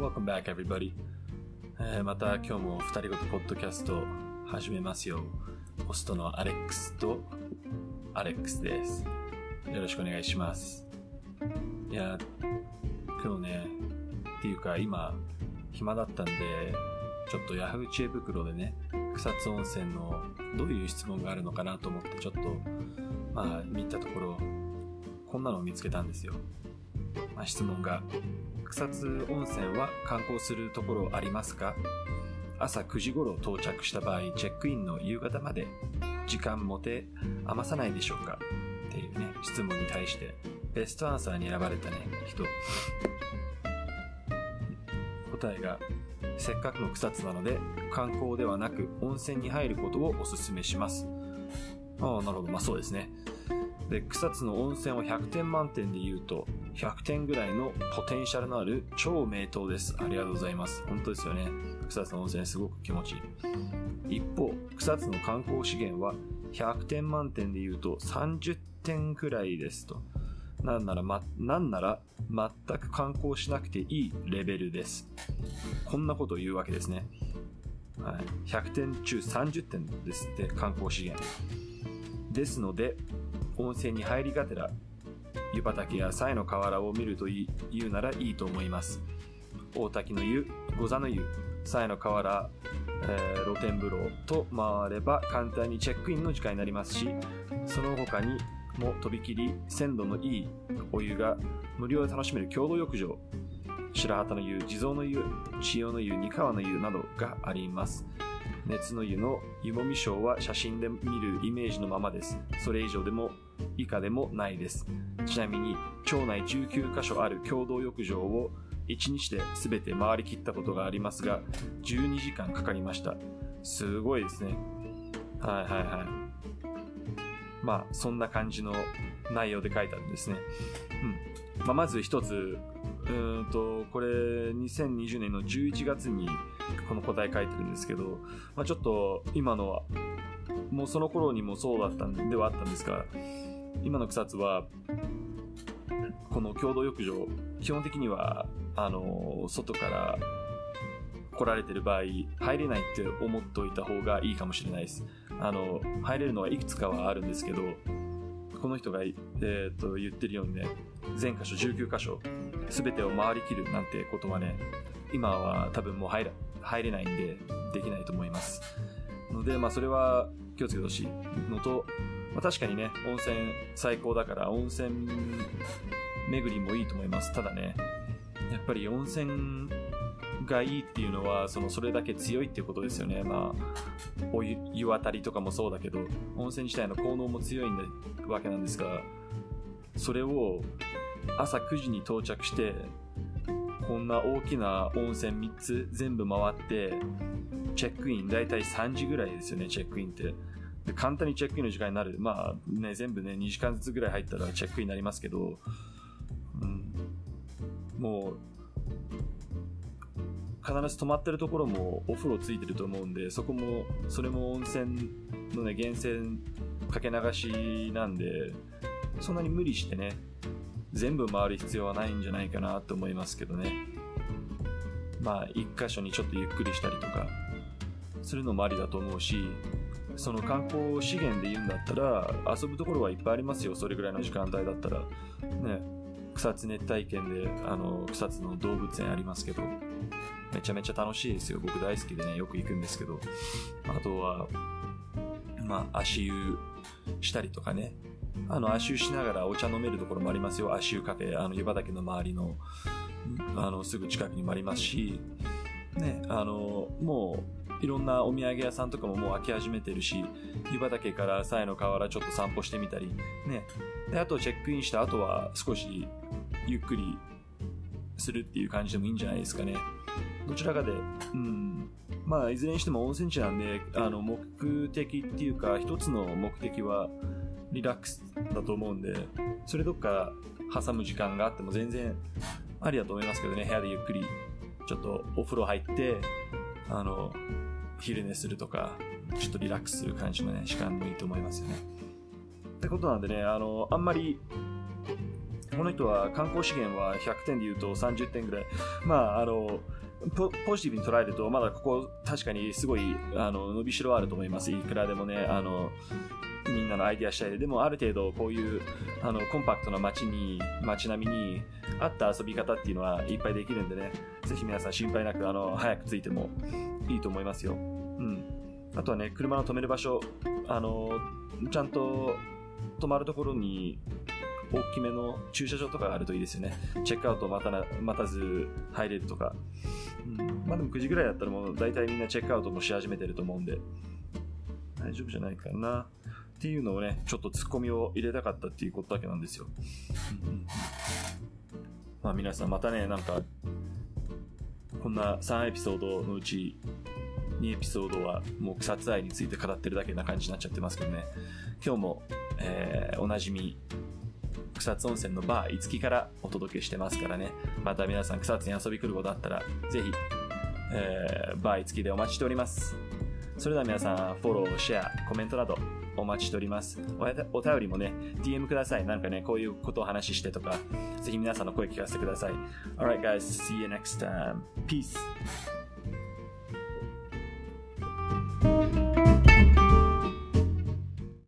Welcome back, everybody. えまた今日も二人ごとポッドキャスト始めますよ。ホストのアレックスとアレックスです。よろしくお願いします。いや、今日ね、っていうか今、暇だったんで、ちょっとヤフー知恵袋でね、草津温泉のどういう質問があるのかなと思ってちょっと、まあ見たところ、こんなのを見つけたんですよ。まあ、質問が、草津温泉は観光するところありますか？朝9時頃到着した場合、チェックインの夕方まで時間持て余さないでしょうか？っていうね、質問に対して、ベストアンサーに選ばれたね、人。答えが、せっかくの草津なので、観光ではなく温泉に入ることをお勧めします。ああ、なるほど。まあそうですね。で、草津の温泉を100点満点で言うと、100点ぐらいのポテンシャルのある超名湯です。ありがとうございます。本当ですよね。草津の温泉すごく気持ちいい。一方、草津の観光資源は100点満点で言うと30点くらいですと。なんなら、ま、なんなら全く観光しなくていいレベルです。こんなことを言うわけですね。はい、100点中30点ですって、観光資源。ですので、温泉に入りがてら、湯畑や西の河原を見るとい言うならいいと思います。大滝の湯、御座の湯、西の河原、えー露天風呂と回れば簡単にチェックインの時間になりますし、その他にもとびきり鮮度のいいお湯が無料で楽しめる共同浴場、白旗の湯、地蔵の湯、千代の湯、二川の湯などがあります。熱の湯の湯もみショーは写真で見るイメージのままです。それ以上でも以下でもないです。ちなみに、町内19カ所ある共同浴場を1日で全て回りきったことがありますが、12時間かかりました。すごいですね。はいはいはい。まあ、そんな感じの内容で書いてあるんですね。うん。まあ、まず一つ、うんと、これ、2020年の11月にこの答え書いてるんですけど、まあ、ちょっと今のは、もうその頃にもそうだったんではあったんですが、今の草津は、この共同浴場、基本的には、あの、外から来られてる場合、入れないって思っておいた方がいいかもしれないです。あの、入れるのはいくつかはあるんですけど、この人が、えー、と言ってるようにね、全箇所19箇所、すべてを回りきるなんてことはね、今は多分もう入ら入れないんで、できないと思います。ので、まあそれは気をつけてほしいのと、まあ確かにね、温泉最高だから温泉巡りもいいと思います。ただね、やっぱり温泉がいいっていうのは、そのそれだけ強いっていうことですよね。まあ、お湯湯渡りとかもそうだけど、温泉自体の効能も強いんだわけなんですが、それを朝9時に到着して、こんな大きな温泉3つ全部回って、チェックイン、だいたい3時ぐらいですよね、チェックインって。で簡単にチェックインの時間になる。まあね、全部ね、2時間ずつぐらい入ったらチェックインになりますけど、うん、もう、必ず泊まってるところもお風呂ついてると思うんで、そこも、それも温泉のね、源泉かけ流しなんで、そんなに無理してね、全部回る必要はないんじゃないかなと思いますけどね。まあ、一箇所にちょっとゆっくりしたりとか、するのもありだと思うし、その観光資源で言うんだったら、遊ぶところはいっぱいありますよ、それぐらいの時間帯だったら。ね、草津熱帯圏で、あの、草津の動物園ありますけど、めちゃめちゃ楽しいですよ。僕大好きでね、よく行くんですけど。あとは、まあ、足湯したりとかね。あの、足湯しながらお茶飲めるところもありますよ。足湯カフェ、あの、湯畑の周りの、あの、すぐ近くにもありますし、ね、あの、もう、いろんなお土産屋さんとかももう開き始めてるし、湯畑から西の河原ちょっと散歩してみたり、ね。で、あとチェックインした後は少しゆっくりするっていう感じでもいいんじゃないですかね。どちらかで、うん。まあ、いずれにしても温泉地なんで、あの、目的っていうか、一つの目的は、リラックスだと思うんで、それどっか挟む時間があっても全然ありだと思いますけどね、部屋でゆっくり、ちょっとお風呂入って、あの、昼寝するとか、ちょっとリラックスする感じのね、時間もいいと思いますよね。ってことなんでね、あの、あんまり、この人は観光資源は100点で言うと30点ぐらい。まあ、あの、ポポジティブに捉えると、まだここ確かにすごい、あの、伸びしろあると思います。いくらでもね、あの、みんなのアイディア次第で、でもある程度こういう、あの、コンパクトな街に、街並みに合った遊び方っていうのはいっぱいできるんでね、ぜひ皆さん心配なく、あの、早く着いてもいいと思いますよ。うん。あとはね、車の止める場所、あの、ちゃんと止まるところに大きめの駐車場とかがあるといいですよね。チェックアウト待たな待たず入れるとか。うん、まあでも9時ぐらいだったらもう大体みんなチェックアウトもし始めてると思うんで、大丈夫じゃないかな。っていうのをね、ちょっとツッコミを入れたかったっていうことだけなんですよ。うんうん、まあ皆さんまたね、なんか、こんな3エピソードのうち2エピソードはもう草津愛について語ってるだけな感じになっちゃってますけどね。今日も、えー、おなじみ草津温泉のバーいつきからお届けしてますからね。また皆さん草津に遊び来ることあったら、ぜひ、えー、バーいつきでお待ちしております。それでは皆さん、フォロー、シェア、コメントなどお待ちしております。お便りもね、DM ください。なんかね、こういうことを話してとか、ぜひ皆さんの声聞かせてください。Alright guys, see you next time. Peace!